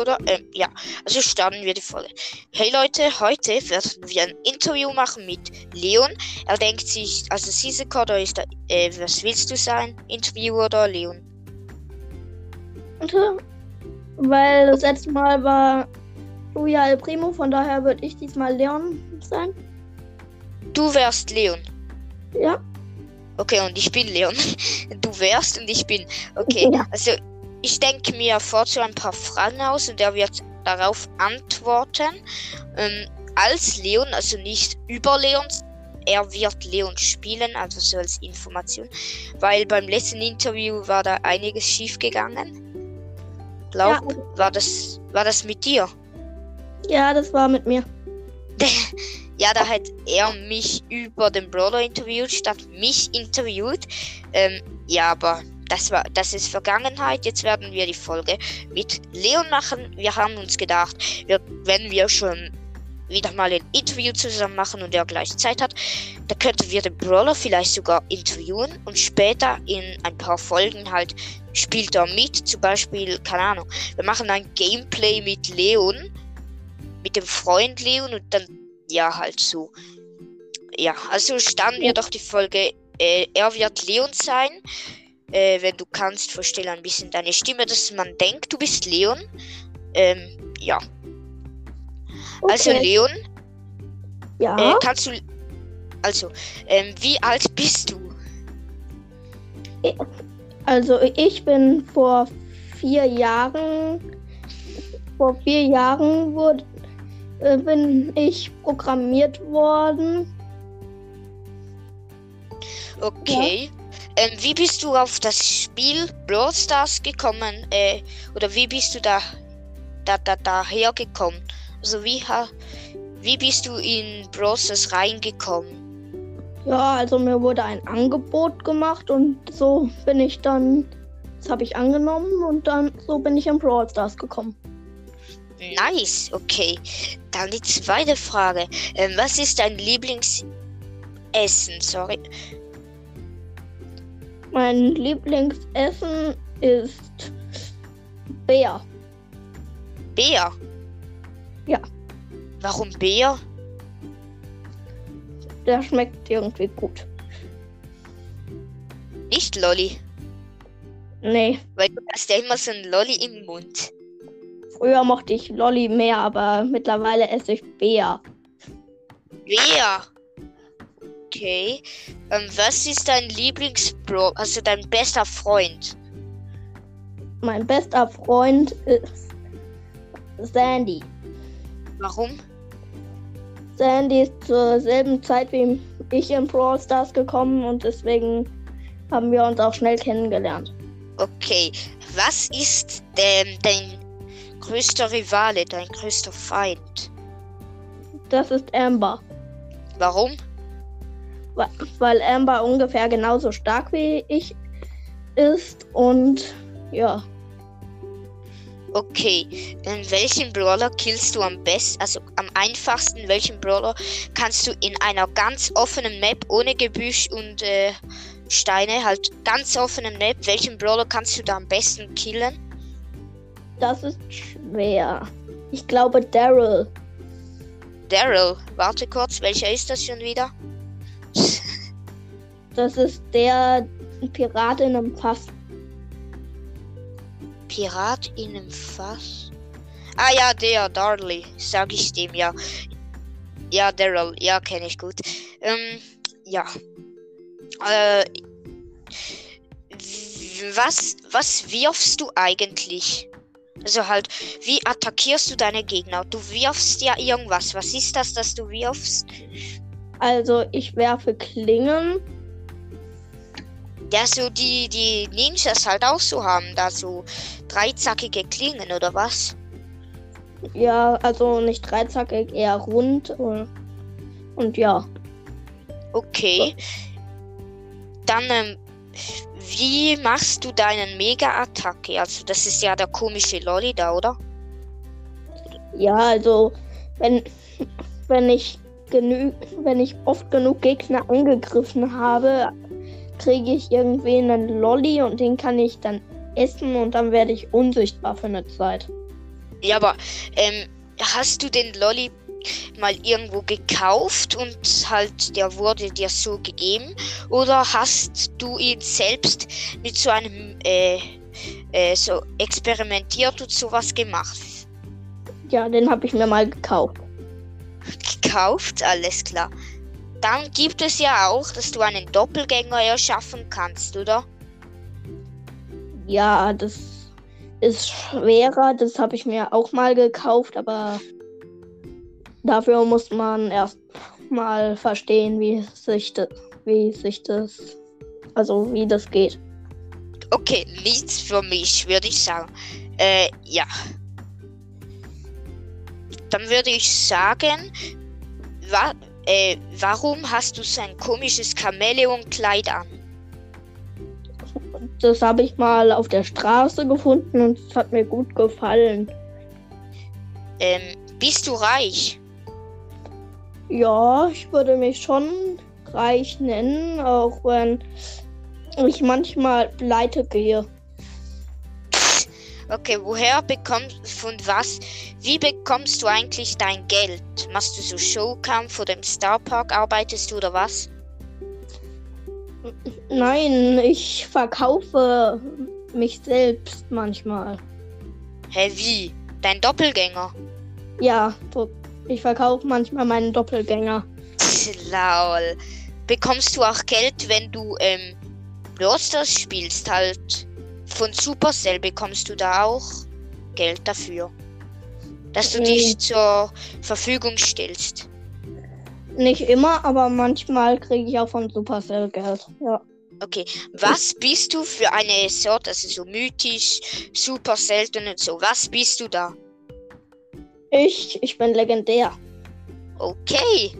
oder? Ähm, ja, also starten wir die Folge. Hey Leute, heute werden wir ein Interview machen mit Leon. Er denkt sich, also Sisek oder ist er, äh, was willst du sein? Interview oder Leon? Weil das letzte Mal war Julia El Primo, von daher würde ich diesmal Leon sein. Du wärst Leon. Ja. Okay, und ich bin Leon. Du wärst und ich bin. Okay, Ja. also ich denke mir vorzu ein paar Fragen aus und er wird darauf antworten. Ähm, als Leon, also nicht über Leon. Er wird Leon spielen, also so als Information. Weil beim letzten Interview war da einiges schief gegangen. Glaub, war das war das mit dir? Ja, das war mit mir. Ja, da hat er mich über den Brawler interviewt, statt mich interviewt. Ähm, ja, aber das war, das ist Vergangenheit. Jetzt werden wir die Folge mit Leon machen. Wir haben uns gedacht, wir, wenn wir schon wieder mal ein Interview zusammen machen und er gleich Zeit hat, da könnten wir den Brawler vielleicht sogar interviewen und später in ein paar Folgen halt spielt er mit. Zum Beispiel, keine Ahnung, wir machen ein Gameplay mit Leon, mit dem Freund Leon und dann ja, halt so. Ja, also starten wir doch die Folge. Äh, er wird Leon sein. Äh, wenn du kannst, verstelle ein bisschen deine Stimme, dass man denkt, du bist Leon. Ähm, ja. Also Okay. Leon, Ja. äh, kannst du. Also, ähm, wie alt bist du? Also ich bin vor vier Jahren, vor vier Jahren wurde, äh, bin ich programmiert worden. Okay. Ähm, wie bist du auf das Spiel Brawl Stars gekommen? Äh, oder wie bist du da, da, da, daher gekommen? Also wie, ha, wie bist du in Brawl Stars reingekommen? Ja, also mir wurde ein Angebot gemacht und so bin ich dann, das habe ich angenommen und dann so bin ich in Brawl Stars gekommen. Nice, okay. Dann die zweite Frage. Ähm, was ist dein Lieblingsessen? Sorry. Mein Lieblingsessen ist Bär. Bär? Ja. Warum Bär? Der schmeckt irgendwie gut. Nicht Lolli. Nee, Weil du hast ja immer so ein Lolli im Mund. früher mochte ich Lolli mehr, aber mittlerweile esse ich Bär. Bär. Okay. Ähm, was ist dein Lieblingsbro, also dein bester Freund? Mein bester Freund ist Sandy. Warum? Sandy ist zur selben Zeit wie ich in Brawl Stars gekommen und deswegen haben wir uns auch schnell kennengelernt. Okay. Was ist denn dein größter Rivale, dein größter Feind? Das ist Amber, Warum? Weil Amber ungefähr genauso stark wie ich ist und ja, Okay, in welchen Brawler killst du am besten, also am einfachsten, welchen Brawler kannst du in einer ganz offenen Map ohne Gebüsch und äh, Steine, halt ganz offenen Map, welchen Brawler kannst du da am besten killen? das ist schwer. Ich glaube Daryl. Daryl, warte kurz, welcher ist das schon wieder? Das ist der Pirat in einem Fass. Pirat in einem Fass? Ah ja, der, Darley, sag ich dem, ja. Ja, Daryl, ja, kenne ich gut. Ähm, ja. Äh, was, was wirfst du eigentlich? Also halt, wie attackierst du deine Gegner? Du wirfst ja irgendwas. Was ist das, das du wirfst? Also ich werfe Klingen. Ja, so die, die Ninjas halt auch so haben, da so dreizackige Klingen oder was? Ja, also nicht dreizackig, eher rund. Und, und ja. Okay. Dann, ähm, wie machst du deinen Mega-Attacke? Also, das ist ja der komische Lolli da, oder? Ja, also wenn, wenn ich genü wenn ich oft genug Gegner angegriffen habe, kriege ich irgendwie einen Lolli und den kann ich dann essen und dann werde ich unsichtbar für eine Zeit. Ja, aber ähm, hast du den Lolli mal irgendwo gekauft und halt der wurde dir so gegeben? Oder hast du ihn selbst mit so einem äh, äh, so experimentiert und sowas gemacht? Ja, den habe ich mir mal gekauft. Gekauft, alles klar. Dann gibt es ja auch, dass du einen Doppelgänger erschaffen kannst, oder? Ja, das ist schwerer. Das habe ich mir auch mal gekauft, aber dafür muss man erst mal verstehen, wie sich das, wie sich das, also wie das geht. Okay, nichts für mich, würde ich sagen. Äh, ja. Dann würde ich sagen, wa äh, warum hast du so ein komisches Chamäleon-Kleid an? Das habe ich mal auf der Straße gefunden und es hat mir gut gefallen. Ähm, bist du reich? Ja, ich würde mich schon reich nennen, auch wenn ich manchmal pleite gehe. Okay, woher bekommst von was? Wie bekommst du eigentlich dein Geld? Machst du so Showkampf oder im Starpark arbeitest du oder was? Nein, ich verkaufe mich selbst manchmal. Hä, wie? Dein Doppelgänger? Ja, ich verkaufe manchmal meinen Doppelgänger. Laul. Bekommst du auch Geld, wenn du ähm, Brawl spielst, halt von Supercell bekommst du da auch Geld dafür. Dass du dich zur Verfügung stellst. Nicht immer, aber manchmal kriege ich auch von Supercell Geld. Ja. Okay, was bist du für eine Sorte? Also so mythisch, super selten und so. Was bist du da? Ich, ich bin legendär. Okay.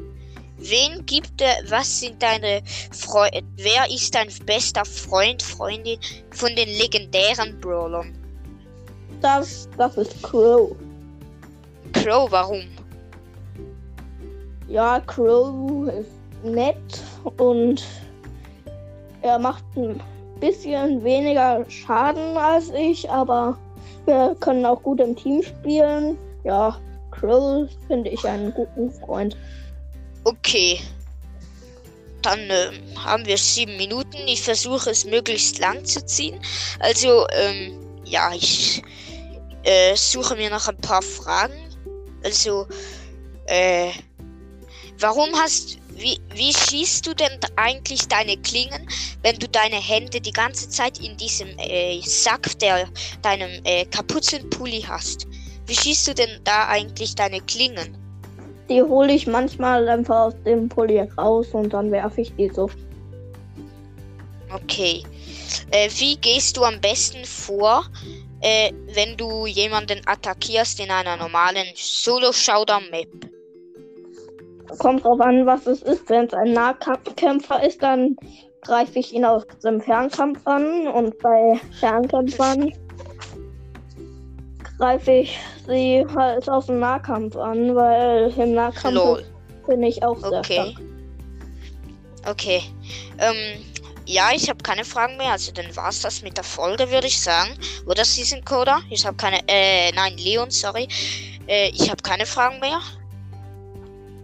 Wen gibt er, was sind deine Freunde, wer ist dein bester Freund, Freundin von den legendären Brawlern? Das, das ist Crow. Crow, warum? Ja, Crow ist nett und er macht ein bisschen weniger Schaden als ich, aber wir können auch gut im Team spielen. Ja, Crow finde ich einen guten Freund. Okay. Dann äh, haben wir sieben Minuten. Ich versuche es möglichst lang zu ziehen. Also, ähm, ja, ich äh, suche mir noch ein paar Fragen. Also, äh, warum hast wie, wie schießt du denn eigentlich deine Klingen, wenn du deine Hände die ganze Zeit in diesem äh, Sack, der deinem äh, Kapuzenpulli hast? Wie schießt du denn da eigentlich deine Klingen? Die hole ich manchmal einfach aus dem Pulli raus und dann werfe ich die so. Okay. Äh, wie gehst du am besten vor, äh, wenn du jemanden attackierst in einer normalen Solo-Showdown-Map? Kommt drauf an, was es ist. Wenn es ein Nahkämpfer ist, dann greife ich ihn aus dem Fernkampf an und bei Fernkämpfern greife ich sie halt aus dem Nahkampf an, weil im Nahkampf Lol. bin ich auch sehr okay. stark. Okay. Ähm, ja, ich habe keine Fragen mehr. Also dann war es das mit der Folge, würde ich sagen. Oder Season Coder? Ich habe keine. Äh, nein, Leon, sorry. Äh, ich habe keine Fragen mehr.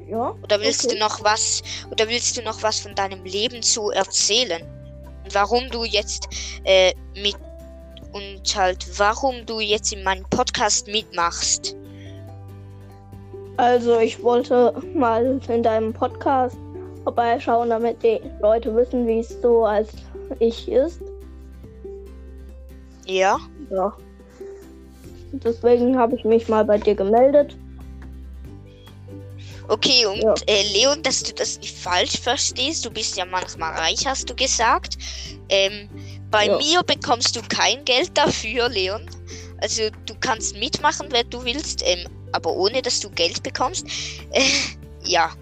Ja. Oder willst okay. du noch was? Oder willst du noch was von deinem Leben zu erzählen? Und warum du jetzt äh, mit und halt, warum du jetzt in meinem Podcast mitmachst. Also, ich wollte mal in deinem Podcast vorbeischauen, damit die Leute wissen, wie es so als ich ist. Ja. Ja. Deswegen habe ich mich mal bei dir gemeldet. Okay, und ja. äh, Leon, dass du das nicht falsch verstehst, du bist ja manchmal reich, hast du gesagt. Ähm, bei ja. mir bekommst du kein Geld dafür, Leon. Also du kannst mitmachen, wenn du willst, ähm, aber ohne dass du Geld bekommst. Äh, ja.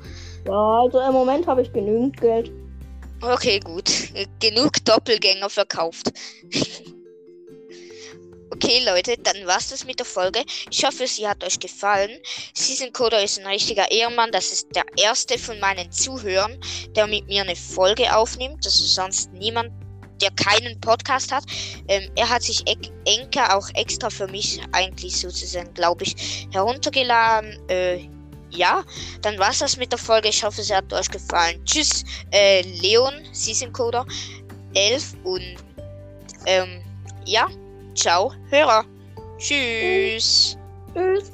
Ja, also im Moment habe ich genügend Geld. Okay, gut. Genug Doppelgänger verkauft. okay, Leute, dann war's das mit der Folge. Ich hoffe, sie hat euch gefallen. Season Coder ist ein richtiger Ehrenmann. Das ist der erste von meinen Zuhörern, der mit mir eine Folge aufnimmt. Das ist sonst niemand der keinen Podcast hat. Ähm, er hat sich Enker auch extra für mich eigentlich sozusagen, glaube ich, heruntergeladen. Äh, ja, dann war es das mit der Folge. Ich hoffe, es hat euch gefallen. Tschüss, äh, Leon, Season Coder 11 und ähm, ja, ciao, Hörer. Tschüss. Tschüss.